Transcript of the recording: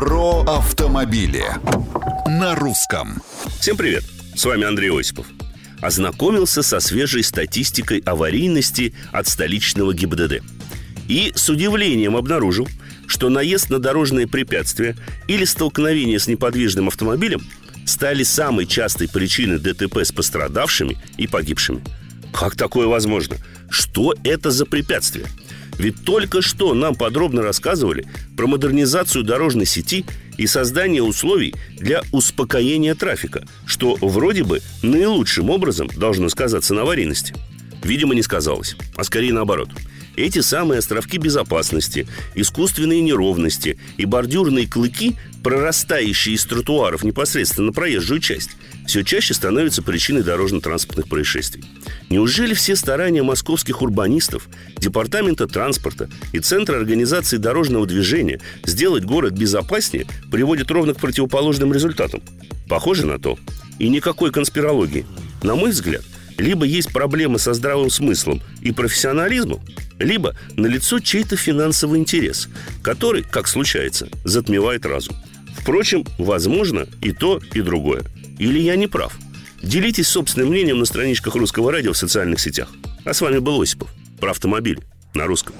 Про автомобили на русском. Всем привет! С вами Андрей Осипов. Ознакомился со свежей статистикой аварийности от столичного ГИБДД. И с удивлением обнаружил, что наезд на дорожные препятствия или столкновение с неподвижным автомобилем стали самой частой причиной ДТП с пострадавшими и погибшими. Как такое возможно? Что это за препятствие? Ведь только что нам подробно рассказывали про модернизацию дорожной сети и создание условий для успокоения трафика, что вроде бы наилучшим образом должно сказаться на аварийности. Видимо, не сказалось, а скорее наоборот – эти самые островки безопасности, искусственные неровности и бордюрные клыки, прорастающие из тротуаров непосредственно на проезжую часть, все чаще становятся причиной дорожно-транспортных происшествий. Неужели все старания московских урбанистов, Департамента транспорта и Центра организации дорожного движения сделать город безопаснее приводят ровно к противоположным результатам? Похоже на то. И никакой конспирологии. На мой взгляд, либо есть проблемы со здравым смыслом и профессионализмом, либо налицо чей-то финансовый интерес, который, как случается, затмевает разум. Впрочем, возможно и то, и другое. Или я не прав? Делитесь собственным мнением на страничках Русского радио в социальных сетях. А с вами был Осипов. Про автомобили на русском.